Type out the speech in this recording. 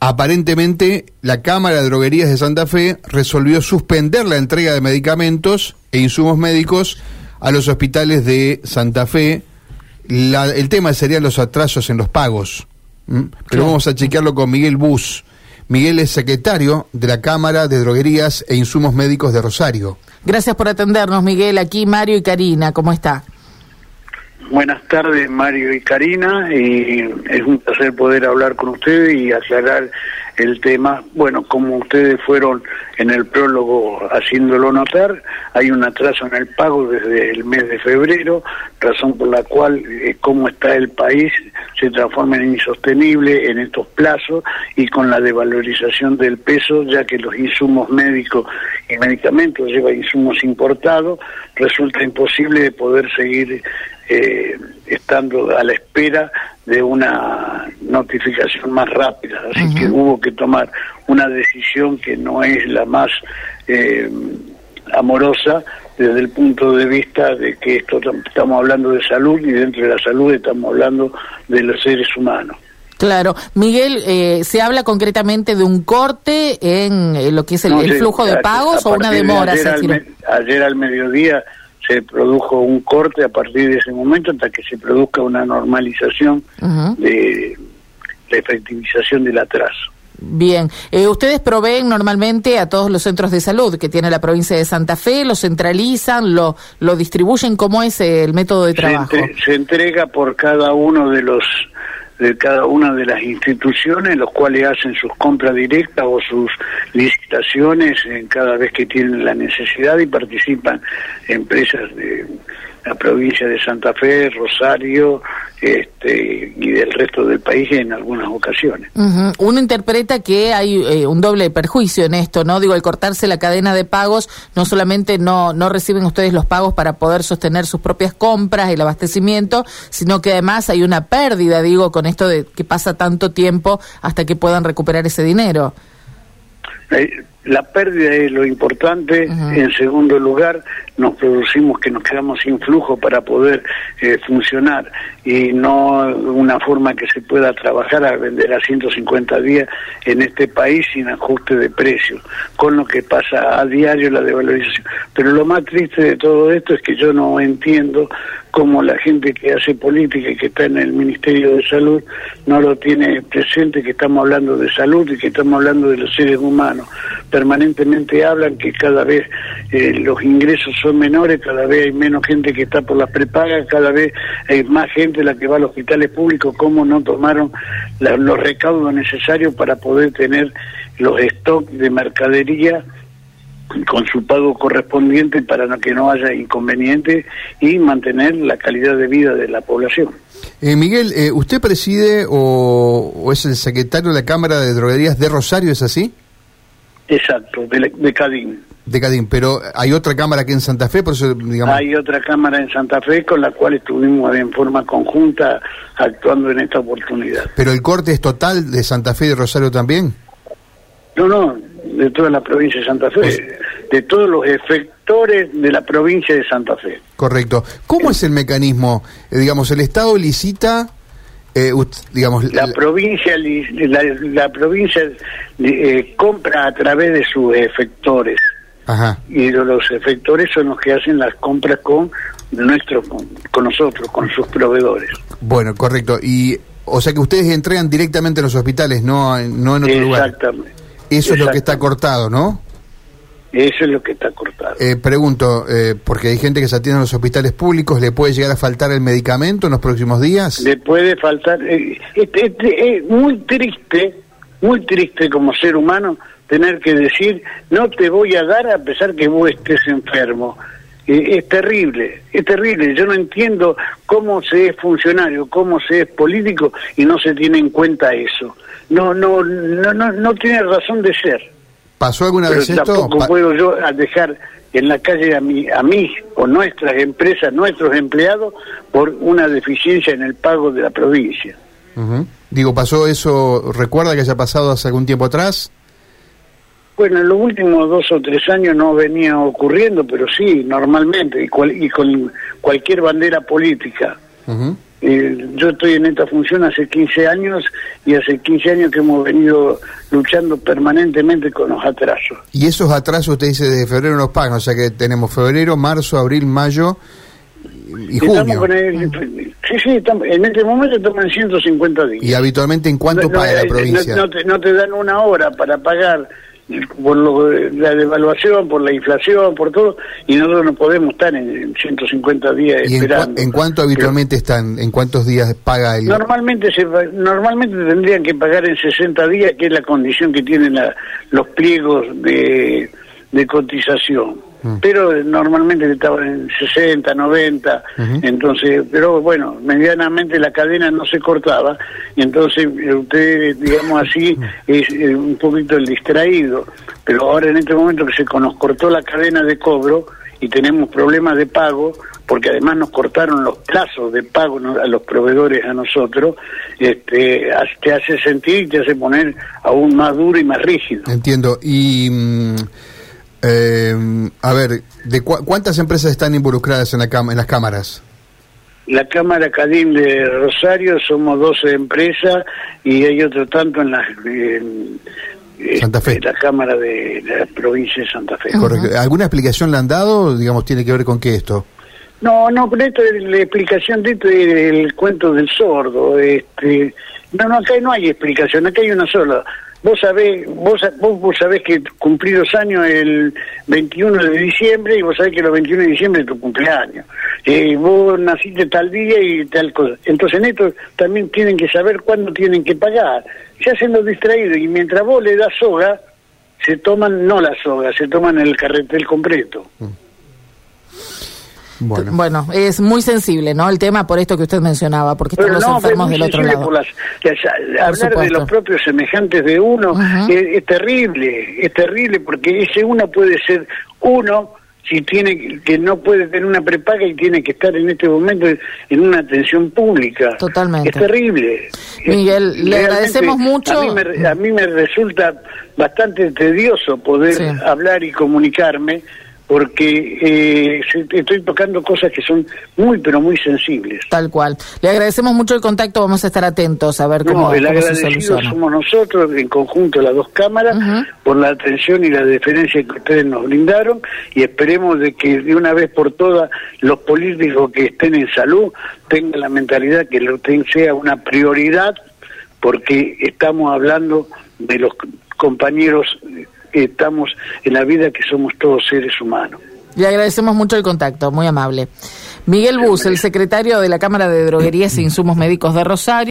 aparentemente la Cámara de Droguerías de Santa Fe resolvió suspender la entrega de medicamentos e insumos médicos a los hospitales de Santa Fe. el tema serían los atrasos en los pagos. Pero vamos a chequearlo con Miguel Bus. Miguel es secretario de la Cámara de Droguerías e Insumos Médicos de Rosario. Gracias por atendernos, Miguel. Aquí Mario y Karina, ¿cómo está? Buenas tardes, Mario y Karina, y es un placer poder hablar con ustedes y aclarar el tema. Bueno, como ustedes fueron en el prólogo haciéndolo notar, hay un atraso en el pago desde el mes de febrero, razón por la cual, eh, como está el país, se transforma en insostenible en estos plazos y con la devalorización del peso, ya que los insumos médicos y medicamentos llevan insumos importados, resulta imposible de poder seguir eh, estando a la espera de una notificación más rápida. Así que hubo que tomar una decisión que no es la más eh, amorosa desde el punto de vista de que esto estamos hablando de salud y dentro de la salud estamos hablando de los seres humanos. Claro, Miguel, eh, ¿se habla concretamente de un corte en eh, lo que es el, flujo de pagos o una demora? ayer al mediodía se produjo un corte a partir de ese momento hasta que se produzca una normalización de la efectivización del atraso. Bien, eh, ustedes proveen normalmente a todos los centros de salud que tiene la provincia de Santa Fe, lo centralizan, lo, lo distribuyen, ¿cómo es el método de trabajo? se entrega por cada uno de los de cada una de las instituciones, los cuales hacen sus compras directas o sus licitaciones en cada vez que tienen la necesidad y participan empresas de la provincia de Santa Fe, Rosario este, y del resto del país en algunas ocasiones. Uno interpreta que hay eh, un doble perjuicio en esto, ¿no? Digo, al cortarse la cadena de pagos, no solamente no, no reciben ustedes los pagos para poder sostener sus propias compras, y el abastecimiento, sino que además hay una pérdida, digo, con esto de que pasa tanto tiempo hasta que puedan recuperar ese dinero. Eh, la pérdida es lo importante. En segundo lugar, nos producimos que nos quedamos sin flujo para poder eh, funcionar y no una forma que se pueda trabajar a vender a 150 días en este país sin ajuste de precios, con lo que pasa a diario la devalorización. Pero lo más triste de todo esto es que yo no entiendo cómo la gente que hace política y que está en el Ministerio de Salud no lo tiene presente, que estamos hablando de salud y que estamos hablando de los seres humanos. Permanentemente hablan que cada vez eh, los ingresos son menores, cada vez hay menos gente que está por las prepagas, cada vez hay más gente la que va a los hospitales públicos, cómo no tomaron los recaudos necesarios para poder tener los stocks de mercadería con su pago correspondiente para que no haya inconvenientes y mantener la calidad de vida de la población. Eh, Miguel, eh, ¿usted preside o, es el secretario de la Cámara de Droguerías de Rosario, es así? Exacto, de, de Cadín. De Cadín, pero hay otra cámara aquí en Santa Fe, por eso digamos... Hay otra cámara en Santa Fe con la cual estuvimos en forma conjunta actuando en esta oportunidad. ¿Pero el corte es total de Santa Fe y de Rosario también? No, no, de toda la provincia de Santa Fe, de todos los efectores de la provincia de Santa Fe. Correcto. ¿Cómo es el mecanismo? Eh, digamos, el Estado licita eh, digamos la, provincia la, provincia eh, compra a través de sus efectores Ajá. y los efectores son los que hacen las compras con nuestro con, nosotros con sus proveedores bueno correcto y o sea que ustedes entregan directamente a los hospitales no no en otro lugar exactamente eso es lo que está cortado no eso es lo que está cortado. Eh, pregunto, eh, porque hay gente que se atiende en los hospitales públicos, ¿le puede llegar a faltar el medicamento en los próximos días? Le puede faltar. Eh, es muy triste, muy triste como ser humano tener que decir, no te voy a dar a pesar que vos estés enfermo. es terrible, es terrible. Yo no entiendo cómo se es funcionario, cómo se es político y no se tiene en cuenta eso. No, no, no, no, no tiene razón de ser. ¿Pasó alguna vez esto? Tampoco puedo yo dejar en la calle a mí, a mí o nuestras empresas, nuestros empleados, por una deficiencia en el pago de la provincia. Digo, ¿pasó eso? ¿Recuerda que haya pasado hace algún tiempo atrás? Bueno, en los últimos dos o tres años no venía ocurriendo, pero sí, normalmente, y, y con cualquier bandera política. Eh, yo estoy en esta función hace 15 años y hace 15 años que hemos venido luchando permanentemente con los atrasos. Y esos atrasos, usted dice, desde febrero nos pagan, o sea que tenemos febrero, marzo, abril, mayo y junio. sí, sí, en este momento estamos en 150 días. ¿Y habitualmente en cuánto paga la eh, provincia? No, te, no te dan una hora para pagar por la devaluación, por la inflación, por todo, y nosotros no podemos estar en 150 días esperando. En, cuánto habitualmente están? ¿En cuántos días paga el...? Normalmente se, normalmente tendrían que pagar en 60 días, que es la condición que tienen los pliegos de, de cotización. Mm. pero normalmente estaban en 60, 90, entonces, pero bueno, medianamente la cadena no se cortaba, y entonces eh, usted, digamos así, mm. es eh, un poquito el distraído, pero ahora en este momento que se nos cortó la cadena de cobro y tenemos problemas de pago, porque además nos cortaron los plazos de pago a los proveedores a nosotros, este, te hace sentir y te hace poner aún más duro y más rígido. Entiendo. Y. Eh, a ver, ¿de cuántas empresas están involucradas en, la en las cámaras? La Cámara Cadín de Rosario somos 12 empresas y hay otro tanto en la, Santa Fe. la Cámara de la provincia de Santa Fe. ¿Alguna explicación le han dado? Digamos, ¿tiene que ver con qué esto? No, no, pero esto es la explicación de esto es el cuento del sordo. Este, no, no, acá no hay explicación, acá hay una sola. Vos sabés, vos, vos, sabés que cumplí dos años el 21 de diciembre y vos sabés que el 21 de diciembre es tu cumpleaños. Eh, vos naciste tal día y tal cosa. Entonces en esto también tienen que saber cuándo tienen que pagar. Se hacen los distraídos y mientras vos le das soga, se toman no la soga, se toman el carretel completo. Mm. Bueno. es muy sensible, ¿no? El tema por esto que usted mencionaba, porque están los enfermos del otro lado. hablar de los propios semejantes de uno es, terrible, es terrible, porque ese uno puede ser uno si tiene que no puede tener una prepaga y tiene que estar en este momento en una atención pública. Totalmente. Es terrible. Miguel, le agradecemos mucho. A mí, me, resulta bastante tedioso poder hablar y comunicarme porque eh, estoy tocando cosas que son muy, pero muy sensibles. Tal cual. Le agradecemos mucho el contacto, vamos a estar atentos a ver cómo, no, el agradecido somos nosotros, en conjunto las dos cámaras, por la atención y la deferencia que ustedes nos brindaron y esperemos de que de una vez por todas los políticos que estén en salud tengan la mentalidad que lo sea una prioridad porque estamos hablando de los compañeros estamos en la vida que somos todos seres humanos. Le agradecemos mucho el contacto, muy amable. Miguel Bus, el secretario de la Cámara de Droguerías e Insumos Médicos de Rosario.